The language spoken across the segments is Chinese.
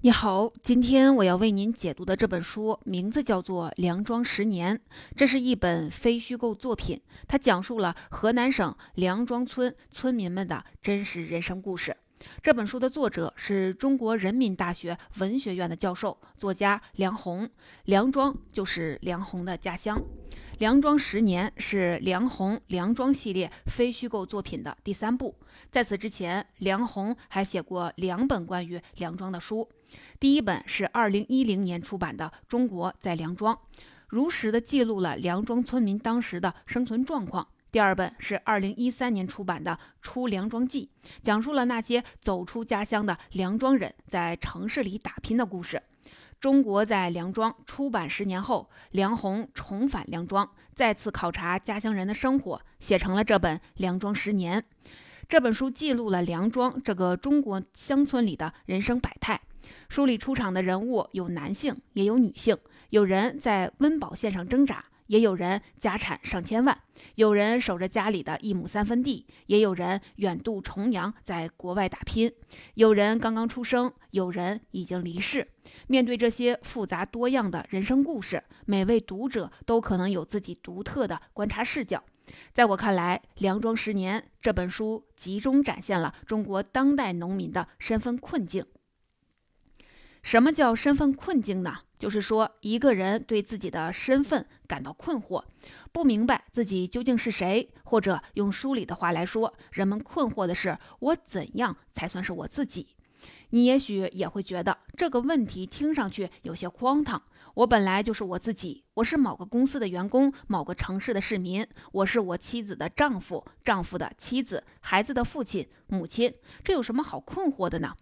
你好，今天我要为您解读的这本书名字叫做《梁庄十年》，这是一本非虚构作品，它讲述了河南省梁庄村村民们的真实人生故事。这本书的作者是中国人民大学文学院的教授、作家梁鸿，梁庄就是梁鸿的家乡。《梁庄十年》是梁鸿《梁庄》系列非虚构作品的第三部。在此之前，梁鸿还写过两本关于梁庄的书。第一本是2010年出版的《中国在梁庄》，如实的记录了梁庄村民当时的生存状况。第二本是2013年出版的《出梁庄记》，讲述了那些走出家乡的梁庄人在城市里打拼的故事。中国在梁庄出版十年后，梁鸿重返梁庄，再次考察家乡人的生活，写成了这本《梁庄十年》。这本书记录了梁庄这个中国乡村里的人生百态。书里出场的人物有男性，也有女性，有人在温饱线上挣扎。也有人家产上千万，有人守着家里的一亩三分地，也有人远渡重洋在国外打拼，有人刚刚出生，有人已经离世。面对这些复杂多样的人生故事，每位读者都可能有自己独特的观察视角。在我看来，《梁庄十年》这本书集中展现了中国当代农民的身份困境。什么叫身份困境呢？就是说，一个人对自己的身份感到困惑，不明白自己究竟是谁，或者用书里的话来说，人们困惑的是我怎样才算是我自己。你也许也会觉得这个问题听上去有些荒唐。我本来就是我自己，我是某个公司的员工，某个城市的市民，我是我妻子的丈夫，丈夫的妻子，孩子的父亲、母亲，这有什么好困惑的呢？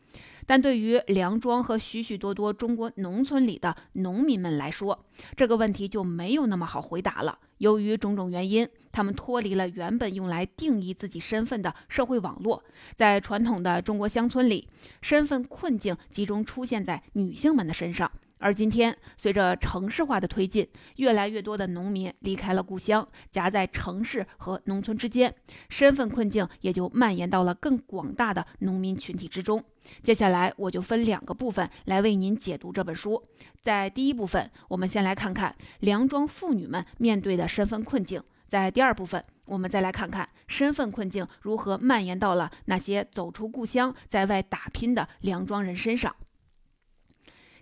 但对于梁庄和许许多多中国农村里的农民们来说，这个问题就没有那么好回答了。由于种种原因，他们脱离了原本用来定义自己身份的社会网络。在传统的中国乡村里，身份困境集中出现在女性们的身上。而今天，随着城市化的推进，越来越多的农民离开了故乡，夹在城市和农村之间，身份困境也就蔓延到了更广大的农民群体之中。接下来，我就分两个部分来为您解读这本书。在第一部分，我们先来看看梁庄妇女们面对的身份困境；在第二部分，我们再来看看身份困境如何蔓延到了那些走出故乡在外打拼的梁庄人身上。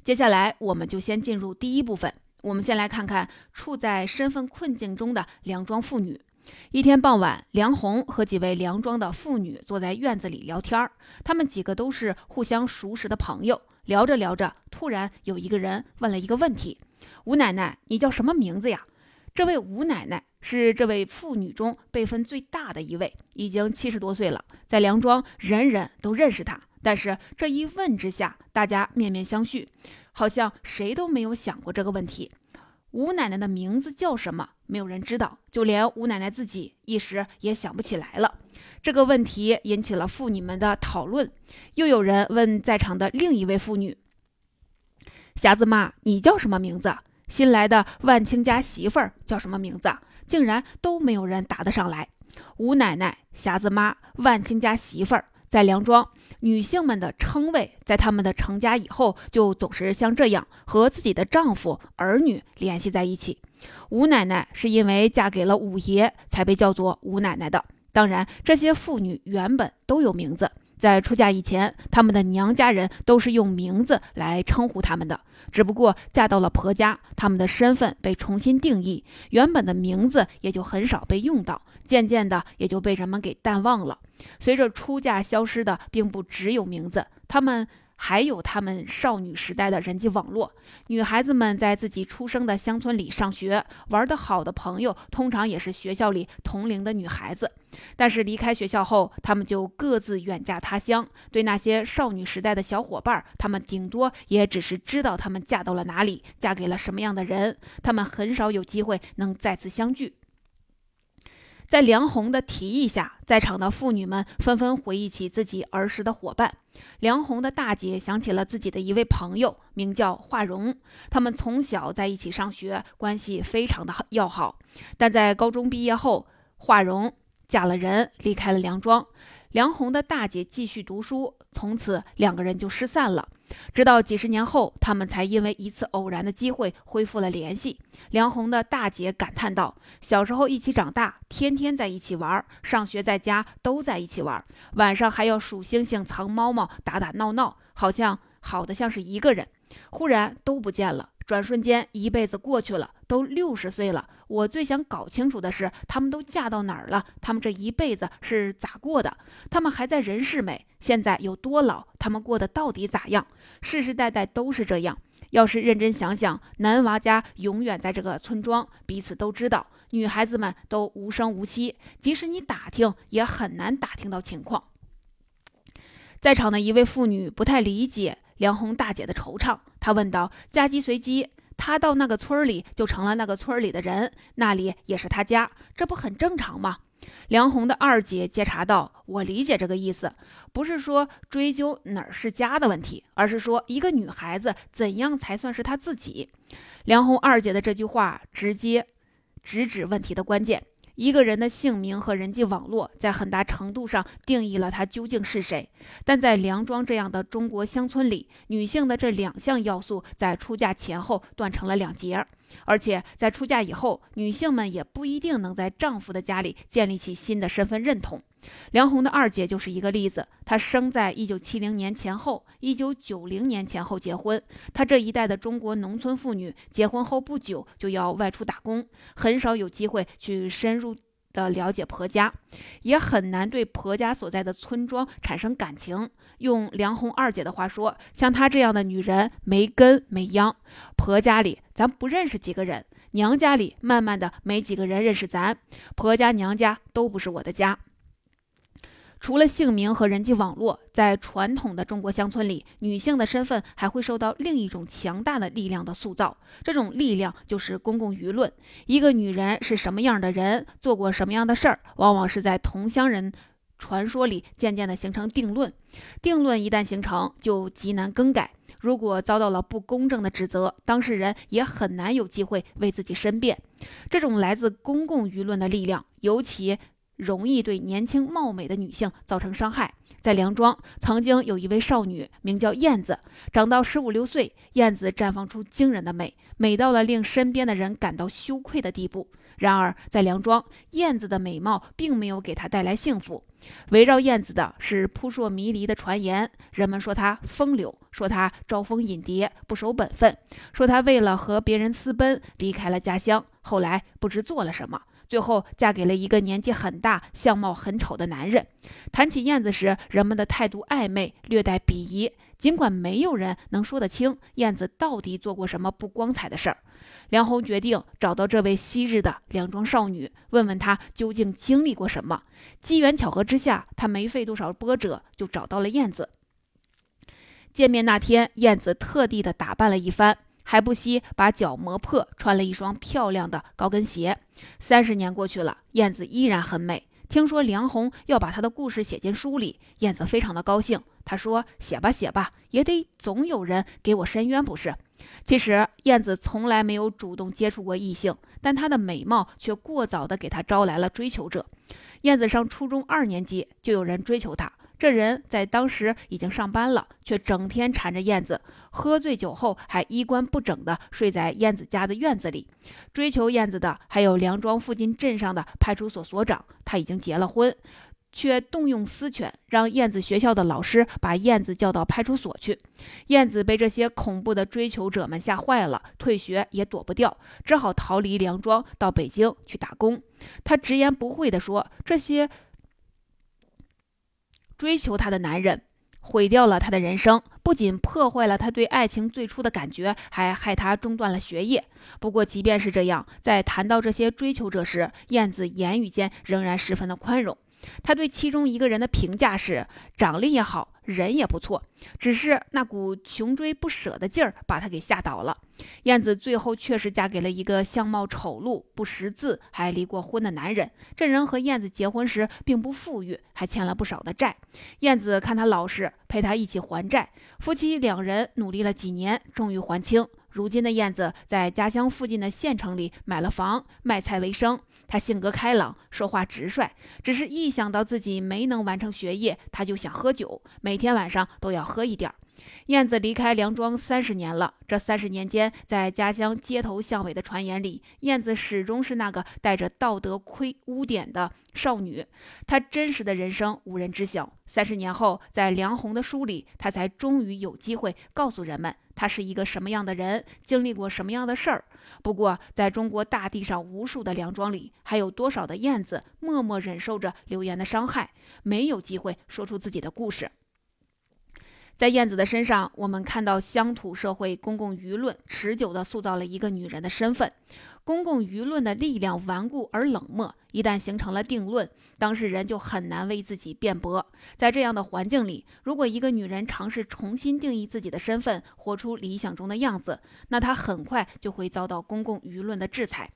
接下来，我们就先进入第一部分。我们先来看看处在身份困境中的梁庄妇女。一天傍晚，梁红和几位梁庄的妇女坐在院子里聊天儿。他们几个都是互相熟识的朋友。聊着聊着，突然有一个人问了一个问题：“吴奶奶，你叫什么名字呀？”这位吴奶奶是这位妇女中辈分最大的一位，已经七十多岁了，在梁庄人人都认识她。但是这一问之下，大家面面相觑，好像谁都没有想过这个问题。吴奶奶的名字叫什么？没有人知道，就连吴奶奶自己一时也想不起来了。这个问题引起了妇女们的讨论。又有人问在场的另一位妇女：“匣子妈，你叫什么名字？”新来的万青家媳妇儿叫什么名字？竟然都没有人答得上来。吴奶奶、匣子妈、万青家媳妇儿。在梁庄，女性们的称谓，在她们的成家以后，就总是像这样和自己的丈夫、儿女联系在一起。吴奶奶是因为嫁给了五爷，才被叫做吴奶奶的。当然，这些妇女原本都有名字。在出嫁以前，他们的娘家人都是用名字来称呼他们的。只不过嫁到了婆家，他们的身份被重新定义，原本的名字也就很少被用到，渐渐的也就被人们给淡忘了。随着出嫁消失的，并不只有名字，他们。还有他们少女时代的人际网络，女孩子们在自己出生的乡村里上学，玩得好的朋友通常也是学校里同龄的女孩子。但是离开学校后，他们就各自远嫁他乡。对那些少女时代的小伙伴，他们顶多也只是知道他们嫁到了哪里，嫁给了什么样的人，他们很少有机会能再次相聚。在梁红的提议下，在场的妇女们纷纷回忆起自己儿时的伙伴。梁红的大姐想起了自己的一位朋友，名叫华荣。他们从小在一起上学，关系非常的要好。但在高中毕业后，华荣嫁了人，离开了梁庄。梁红的大姐继续读书，从此两个人就失散了。直到几十年后，他们才因为一次偶然的机会恢复了联系。梁红的大姐感叹道：“小时候一起长大，天天在一起玩，上学在家都在一起玩，晚上还要数星星、藏猫猫、打打闹闹，好像好的像是一个人。忽然都不见了。”转瞬间，一辈子过去了，都六十岁了。我最想搞清楚的是，他们都嫁到哪儿了？他们这一辈子是咋过的？他们还在人世没？现在有多老？他们过得到底咋样？世世代代都是这样。要是认真想想，男娃家永远在这个村庄，彼此都知道，女孩子们都无声无息，即使你打听，也很难打听到情况。在场的一位妇女不太理解。梁红大姐的惆怅，她问道：“嫁鸡随鸡，他到那个村里就成了那个村里的人，那里也是他家，这不很正常吗？”梁红的二姐接茬道：“我理解这个意思，不是说追究哪儿是家的问题，而是说一个女孩子怎样才算是她自己。”梁红二姐的这句话直接直指问题的关键。一个人的姓名和人际网络，在很大程度上定义了他究竟是谁。但在梁庄这样的中国乡村里，女性的这两项要素在出嫁前后断成了两截，而且在出嫁以后，女性们也不一定能在丈夫的家里建立起新的身份认同。梁红的二姐就是一个例子。她生在一九七零年前后，一九九零年前后结婚。她这一代的中国农村妇女，结婚后不久就要外出打工，很少有机会去深入的了解婆家，也很难对婆家所在的村庄产生感情。用梁红二姐的话说，像她这样的女人，没根没秧。婆家里咱不认识几个人，娘家里慢慢的没几个人认识咱，婆家娘家都不是我的家。除了姓名和人际网络，在传统的中国乡村里，女性的身份还会受到另一种强大的力量的塑造。这种力量就是公共舆论。一个女人是什么样的人，做过什么样的事儿，往往是在同乡人传说里渐渐地形成定论。定论一旦形成，就极难更改。如果遭到了不公正的指责，当事人也很难有机会为自己申辩。这种来自公共舆论的力量，尤其。容易对年轻貌美的女性造成伤害。在梁庄，曾经有一位少女，名叫燕子。长到十五六岁，燕子绽放出惊人的美，美到了令身边的人感到羞愧的地步。然而，在梁庄，燕子的美貌并没有给她带来幸福。围绕燕子的是扑朔迷离的传言。人们说她风流，说她招蜂引蝶，不守本分，说她为了和别人私奔离开了家乡，后来不知做了什么。最后嫁给了一个年纪很大、相貌很丑的男人。谈起燕子时，人们的态度暧昧，略带鄙夷。尽管没有人能说得清燕子到底做过什么不光彩的事儿，梁红决定找到这位昔日的梁庄少女，问问她究竟经历过什么。机缘巧合之下，他没费多少波折就找到了燕子。见面那天，燕子特地的打扮了一番。还不惜把脚磨破，穿了一双漂亮的高跟鞋。三十年过去了，燕子依然很美。听说梁红要把她的故事写进书里，燕子非常的高兴。她说：“写吧，写吧，也得总有人给我伸冤，不是？”其实燕子从来没有主动接触过异性，但她的美貌却过早的给她招来了追求者。燕子上初中二年级，就有人追求她。这人在当时已经上班了，却整天缠着燕子，喝醉酒后还衣冠不整地睡在燕子家的院子里。追求燕子的还有梁庄附近镇上的派出所所长，他已经结了婚，却动用私权让燕子学校的老师把燕子叫到派出所去。燕子被这些恐怖的追求者们吓坏了，退学也躲不掉，只好逃离梁庄，到北京去打工。他直言不讳地说：“这些。”追求她的男人毁掉了他的人生，不仅破坏了他对爱情最初的感觉，还害他中断了学业。不过，即便是这样，在谈到这些追求者时，燕子言语间仍然十分的宽容。他对其中一个人的评价是：长得也好。人也不错，只是那股穷追不舍的劲儿把他给吓倒了。燕子最后确实嫁给了一个相貌丑陋、不识字、还离过婚的男人。这人和燕子结婚时并不富裕，还欠了不少的债。燕子看他老实，陪他一起还债。夫妻两人努力了几年，终于还清。如今的燕子在家乡附近的县城里买了房，卖菜为生。他性格开朗，说话直率，只是一想到自己没能完成学业，他就想喝酒，每天晚上都要喝一点。燕子离开梁庄三十年了，这三十年间，在家乡街头巷尾的传言里，燕子始终是那个带着道德亏污点的少女。她真实的人生无人知晓。三十年后，在梁红的书里，她才终于有机会告诉人们，他是一个什么样的人，经历过什么样的事儿。不过，在中国大地上无数的梁庄里，还有多少的燕子默默忍受着流言的伤害，没有机会说出自己的故事。在燕子的身上，我们看到乡土社会公共舆论持久地塑造了一个女人的身份。公共舆论的力量顽固而冷漠，一旦形成了定论，当事人就很难为自己辩驳。在这样的环境里，如果一个女人尝试重新定义自己的身份，活出理想中的样子，那她很快就会遭到公共舆论的制裁。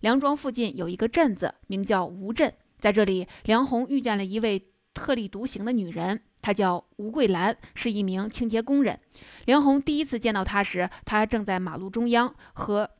梁庄附近有一个镇子，名叫吴镇，在这里，梁红遇见了一位特立独行的女人。她叫吴桂兰，是一名清洁工人。梁红第一次见到她时，她正在马路中央和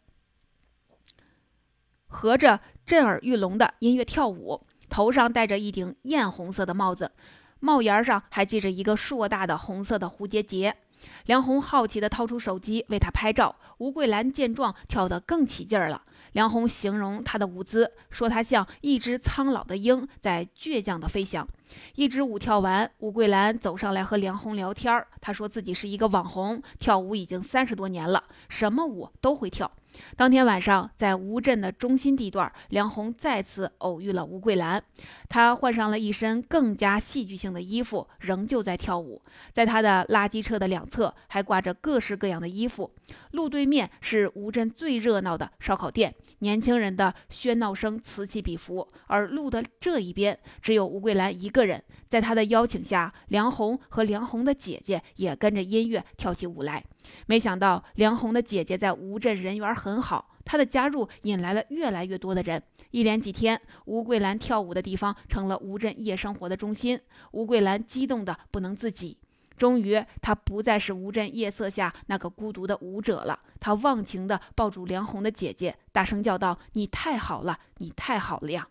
合着震耳欲聋的音乐跳舞，头上戴着一顶艳红色的帽子，帽檐上还系着一个硕大的红色的蝴蝶结。梁红好奇地掏出手机为她拍照，吴桂兰见状跳得更起劲儿了。梁红形容她的舞姿，说她像一只苍老的鹰在倔强的飞翔。一支舞跳完，吴桂兰走上来和梁红聊天儿。她说自己是一个网红，跳舞已经三十多年了，什么舞都会跳。当天晚上，在吴镇的中心地段，梁红再次偶遇了吴桂兰。她换上了一身更加戏剧性的衣服，仍旧在跳舞。在她的垃圾车的两侧，还挂着各式各样的衣服。路对面是吴镇最热闹的烧烤店，年轻人的喧闹声此起彼伏。而路的这一边，只有吴桂兰一个人。在他的邀请下，梁红和梁红的姐姐也跟着音乐跳起舞来。没想到，梁红的姐姐在吴镇人缘很很好，他的加入引来了越来越多的人。一连几天，吴桂兰跳舞的地方成了吴镇夜生活的中心。吴桂兰激动得不能自己。终于，她不再是吴镇夜色下那个孤独的舞者了。她忘情地抱住梁红的姐姐，大声叫道：“你太好了，你太好了呀！”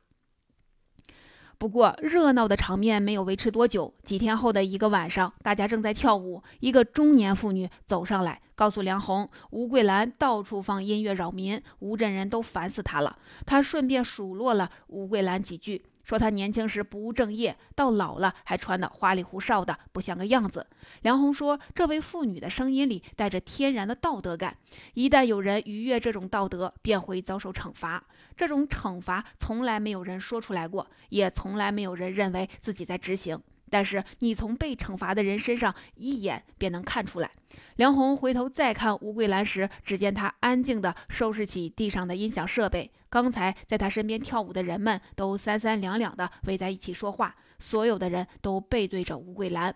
不过，热闹的场面没有维持多久。几天后的一个晚上，大家正在跳舞，一个中年妇女走上来，告诉梁红，吴桂兰到处放音乐扰民，吴镇人都烦死她了。她顺便数落了吴桂兰几句。说她年轻时不务正业，到老了还穿得花里胡哨的，不像个样子。梁红说，这位妇女的声音里带着天然的道德感，一旦有人逾越这种道德，便会遭受惩罚。这种惩罚从来没有人说出来过，也从来没有人认为自己在执行。但是你从被惩罚的人身上一眼便能看出来。梁红回头再看吴桂兰时，只见她安静地收拾起地上的音响设备。刚才在她身边跳舞的人们都三三两两的围在一起说话，所有的人都背对着吴桂兰。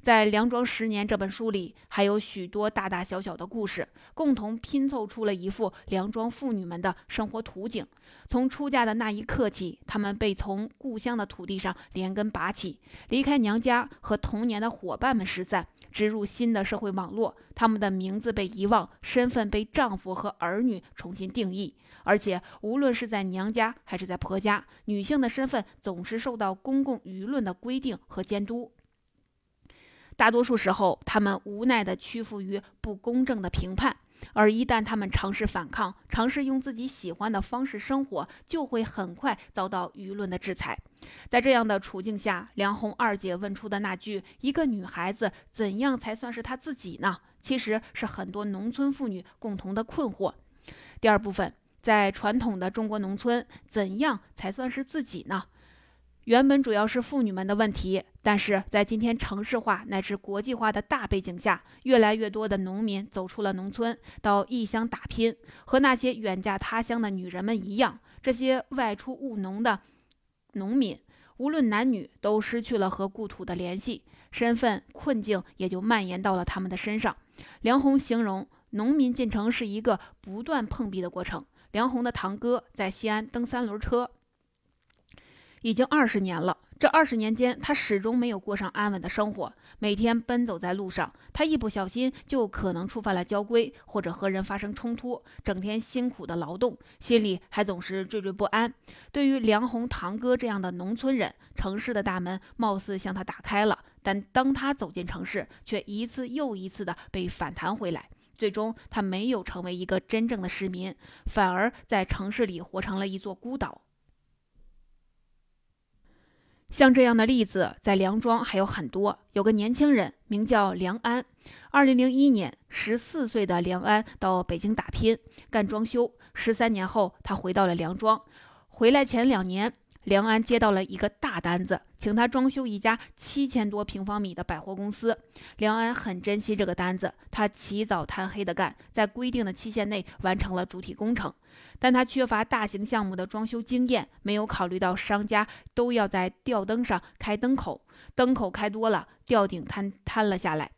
在《梁庄十年》这本书里，还有许多大大小小的故事，共同拼凑出了一幅梁庄妇女们的生活图景。从出嫁的那一刻起，她们被从故乡的土地上连根拔起，离开娘家和童年的伙伴们失散，植入新的社会网络。她们的名字被遗忘，身份被丈夫和儿女重新定义。而且，无论是在娘家还是在婆家，女性的身份总是受到公共舆论的规定和监督。大多数时候，他们无奈地屈服于不公正的评判，而一旦他们尝试反抗，尝试用自己喜欢的方式生活，就会很快遭到舆论的制裁。在这样的处境下，梁红二姐问出的那句“一个女孩子怎样才算是她自己呢？”其实是很多农村妇女共同的困惑。第二部分，在传统的中国农村，怎样才算是自己呢？原本主要是妇女们的问题，但是在今天城市化乃至国际化的大背景下，越来越多的农民走出了农村，到异乡打拼。和那些远嫁他乡的女人们一样，这些外出务农的农民，无论男女，都失去了和故土的联系，身份困境也就蔓延到了他们的身上。梁红形容农民进城是一个不断碰壁的过程。梁红的堂哥在西安蹬三轮车。已经二十年了，这二十年间，他始终没有过上安稳的生活，每天奔走在路上，他一不小心就可能触犯了交规，或者和人发生冲突，整天辛苦的劳动，心里还总是惴惴不安。对于梁红堂哥这样的农村人，城市的大门貌似向他打开了，但当他走进城市，却一次又一次的被反弹回来。最终，他没有成为一个真正的市民，反而在城市里活成了一座孤岛。像这样的例子，在梁庄还有很多。有个年轻人名叫梁安，二零零一年，十四岁的梁安到北京打拼干装修。十三年后，他回到了梁庄。回来前两年。梁安接到了一个大单子，请他装修一家七千多平方米的百货公司。梁安很珍惜这个单子，他起早贪黑的干，在规定的期限内完成了主体工程。但他缺乏大型项目的装修经验，没有考虑到商家都要在吊灯上开灯口，灯口开多了，吊顶坍坍了下来。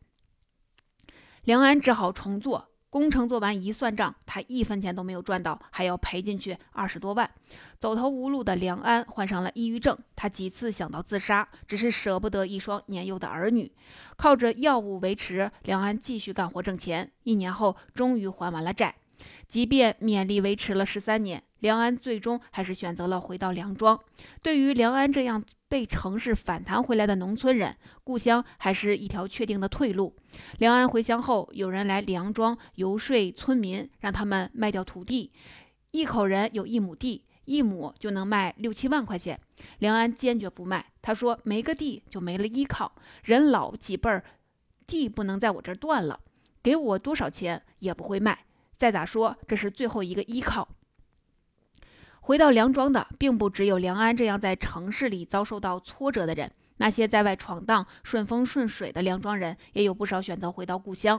梁安只好重做。工程做完一算账，他一分钱都没有赚到，还要赔进去二十多万。走投无路的梁安患上了抑郁症，他几次想到自杀，只是舍不得一双年幼的儿女，靠着药物维持。梁安继续干活挣钱，一年后终于还完了债。即便勉力维持了十三年，梁安最终还是选择了回到梁庄。对于梁安这样被城市反弹回来的农村人，故乡还是一条确定的退路。梁安回乡后，有人来梁庄游说村民，让他们卖掉土地。一口人有一亩地，一亩就能卖六七万块钱。梁安坚决不卖，他说：“没个地就没了依靠，人老几辈儿，地不能在我这儿断了，给我多少钱也不会卖。”再咋说，这是最后一个依靠。回到梁庄的，并不只有梁安这样在城市里遭受到挫折的人，那些在外闯荡、顺风顺水的梁庄人，也有不少选择回到故乡。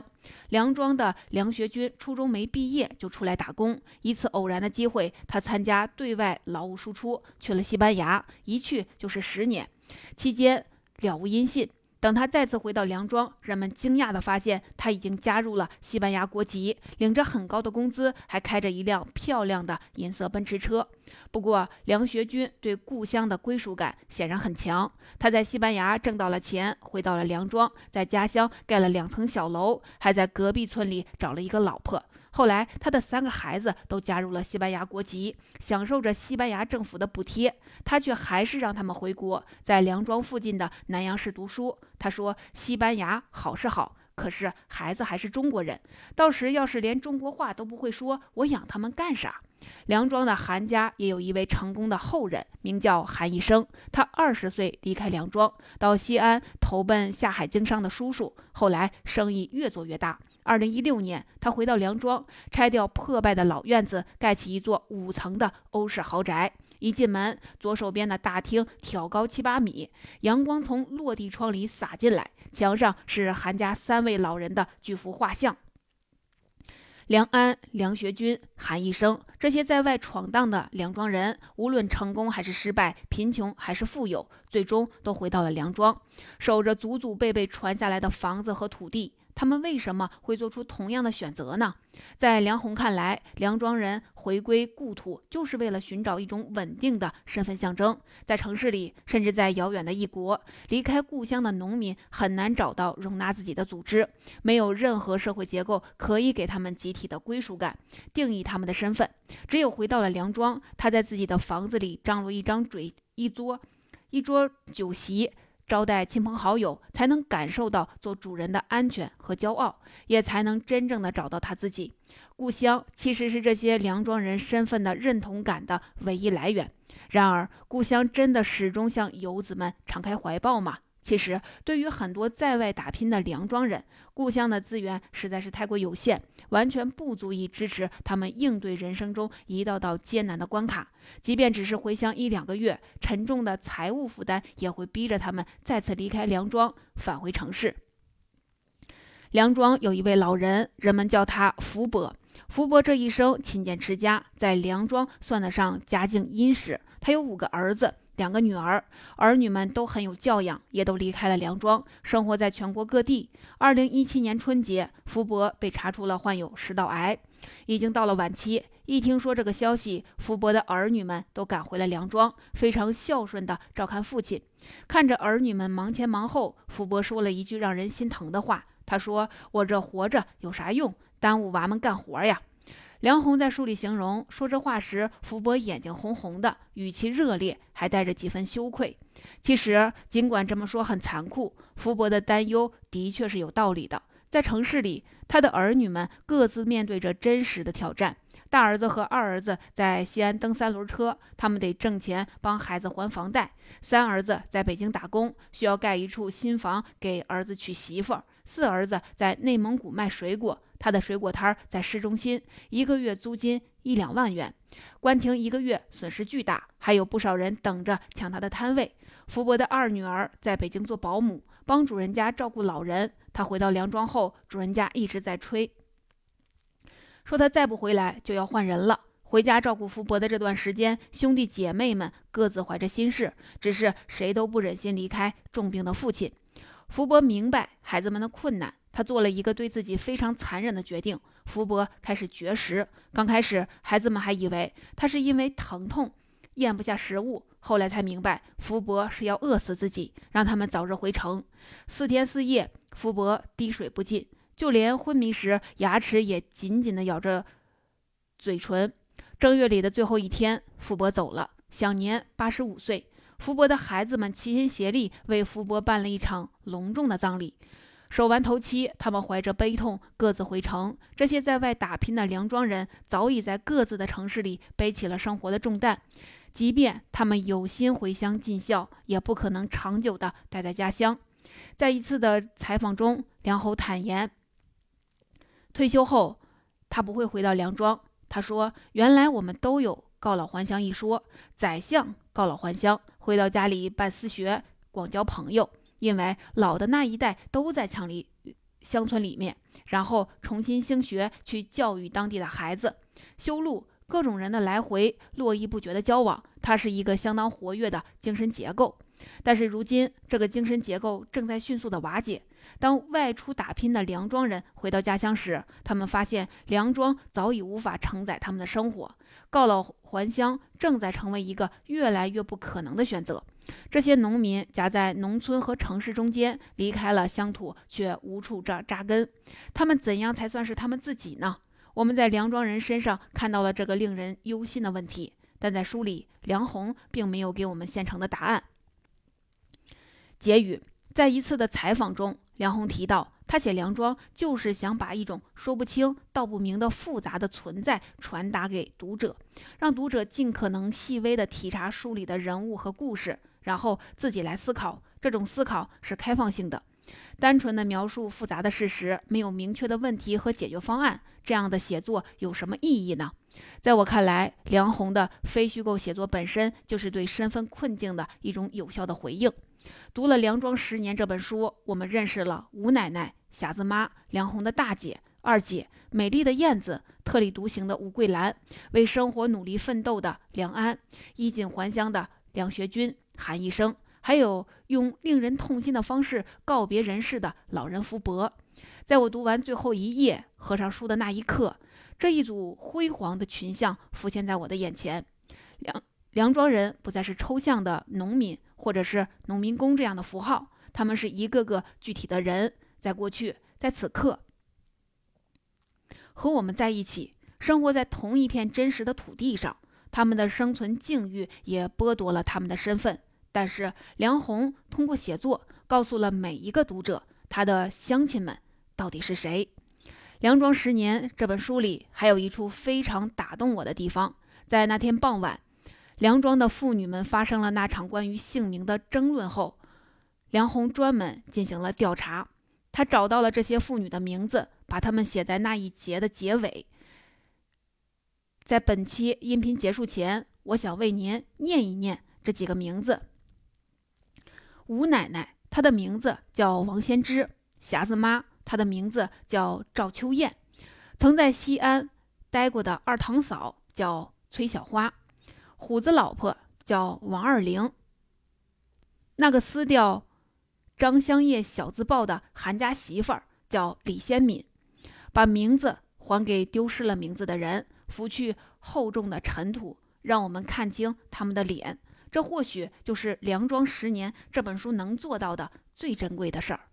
梁庄的梁学军，初中没毕业就出来打工，一次偶然的机会，他参加对外劳务输出，去了西班牙，一去就是十年，期间了无音信。等他再次回到梁庄，人们惊讶地发现他已经加入了西班牙国籍，领着很高的工资，还开着一辆漂亮的银色奔驰车。不过，梁学军对故乡的归属感显然很强。他在西班牙挣到了钱，回到了梁庄，在家乡盖了两层小楼，还在隔壁村里找了一个老婆。后来，他的三个孩子都加入了西班牙国籍，享受着西班牙政府的补贴。他却还是让他们回国，在梁庄附近的南阳市读书。他说：“西班牙好是好，可是孩子还是中国人，到时要是连中国话都不会说，我养他们干啥？”梁庄的韩家也有一位成功的后人，名叫韩一生。他二十岁离开梁庄，到西安投奔下海经商的叔叔，后来生意越做越大。二零一六年，他回到梁庄，拆掉破败的老院子，盖起一座五层的欧式豪宅。一进门，左手边的大厅挑高七八米，阳光从落地窗里洒进来，墙上是韩家三位老人的巨幅画像。梁安、梁学军、韩一生这些在外闯荡的梁庄人，无论成功还是失败，贫穷还是富有，最终都回到了梁庄，守着祖祖辈辈传下来的房子和土地。他们为什么会做出同样的选择呢？在梁红看来，梁庄人回归故土就是为了寻找一种稳定的身份象征。在城市里，甚至在遥远的异国，离开故乡的农民很难找到容纳自己的组织，没有任何社会结构可以给他们集体的归属感，定义他们的身份。只有回到了梁庄，他在自己的房子里张罗一张嘴一桌一桌酒席。招待亲朋好友，才能感受到做主人的安全和骄傲，也才能真正的找到他自己。故乡其实是这些梁庄人身份的认同感的唯一来源。然而，故乡真的始终向游子们敞开怀抱吗？其实，对于很多在外打拼的梁庄人，故乡的资源实在是太过有限，完全不足以支持他们应对人生中一道道艰难的关卡。即便只是回乡一两个月，沉重的财务负担也会逼着他们再次离开梁庄，返回城市。梁庄有一位老人，人们叫他福伯。福伯这一生勤俭持家，在梁庄算得上家境殷实。他有五个儿子。两个女儿，儿女们都很有教养，也都离开了梁庄，生活在全国各地。二零一七年春节，福伯被查出了患有食道癌，已经到了晚期。一听说这个消息，福伯的儿女们都赶回了梁庄，非常孝顺地照看父亲。看着儿女们忙前忙后，福伯说了一句让人心疼的话：“他说我这活着有啥用？耽误娃们干活呀。”梁红在书里形容说这话时，福伯眼睛红红的，语气热烈，还带着几分羞愧。其实，尽管这么说很残酷，福伯的担忧的确是有道理的。在城市里，他的儿女们各自面对着真实的挑战。大儿子和二儿子在西安蹬三轮车，他们得挣钱帮孩子还房贷；三儿子在北京打工，需要盖一处新房给儿子娶媳妇；四儿子在内蒙古卖水果。他的水果摊在市中心，一个月租金一两万元，关停一个月损失巨大，还有不少人等着抢他的摊位。福伯的二女儿在北京做保姆，帮主人家照顾老人。他回到梁庄后，主人家一直在催，说他再不回来就要换人了。回家照顾福伯的这段时间，兄弟姐妹们各自怀着心事，只是谁都不忍心离开重病的父亲。福伯明白孩子们的困难。他做了一个对自己非常残忍的决定，福伯开始绝食。刚开始，孩子们还以为他是因为疼痛咽不下食物，后来才明白福伯是要饿死自己，让他们早日回城。四天四夜，福伯滴水不进，就连昏迷时牙齿也紧紧地咬着嘴唇。正月里的最后一天，福伯走了，享年八十五岁。福伯的孩子们齐心协力为福伯办了一场隆重的葬礼。守完头七，他们怀着悲痛各自回城。这些在外打拼的梁庄人早已在各自的城市里背起了生活的重担，即便他们有心回乡尽孝，也不可能长久地待在家乡。在一次的采访中，梁侯坦言，退休后他不会回到梁庄。他说：“原来我们都有告老还乡一说，宰相告老还乡，回到家里办私学，广交朋友。”因为老的那一代都在乡里、乡村里面，然后重新兴学去教育当地的孩子，修路，各种人的来回络绎不绝的交往，它是一个相当活跃的精神结构。但是如今，这个精神结构正在迅速的瓦解。当外出打拼的梁庄人回到家乡时，他们发现梁庄早已无法承载他们的生活，告老还乡正在成为一个越来越不可能的选择。这些农民夹在农村和城市中间，离开了乡土，却无处扎扎根。他们怎样才算是他们自己呢？我们在梁庄人身上看到了这个令人忧心的问题，但在书里，梁红并没有给我们现成的答案。结语：在一次的采访中，梁红提到，他写梁庄就是想把一种说不清道不明的复杂的存在传达给读者，让读者尽可能细微地体察书里的人物和故事。然后自己来思考，这种思考是开放性的。单纯的描述复杂的事实，没有明确的问题和解决方案，这样的写作有什么意义呢？在我看来，梁鸿的非虚构写作本身就是对身份困境的一种有效的回应。读了《梁庄十年》这本书，我们认识了吴奶奶、匣子妈、梁红的大姐、二姐、美丽的燕子、特立独行的吴桂兰、为生活努力奋斗的梁安、衣锦还乡的梁学军。喊一声，还有用令人痛心的方式告别人世的老人福伯。在我读完最后一页、合上书的那一刻，这一组辉煌的群像浮现在我的眼前。梁梁庄人不再是抽象的农民，或者是农民工这样的符号，他们是一个个具体的人，在过去，在此刻，和我们在一起，生活在同一片真实的土地上。他们的生存境遇也剥夺了他们的身份。但是梁鸿通过写作告诉了每一个读者，他的乡亲们到底是谁。《梁庄十年》这本书里还有一处非常打动我的地方，在那天傍晚，梁庄的妇女们发生了那场关于姓名的争论后，梁红专门进行了调查，他找到了这些妇女的名字，把他们写在那一节的结尾。在本期音频结束前，我想为您念一念这几个名字。吴奶奶，她的名字叫王先芝；匣子妈，她的名字叫赵秋燕；曾在西安待过的二堂嫂叫崔小花；虎子老婆叫王二玲；那个撕掉张香叶小字报的韩家媳妇儿叫李先敏，把名字还给丢失了名字的人，拂去厚重的尘土，让我们看清他们的脸。这或许就是《梁庄十年》这本书能做到的最珍贵的事儿。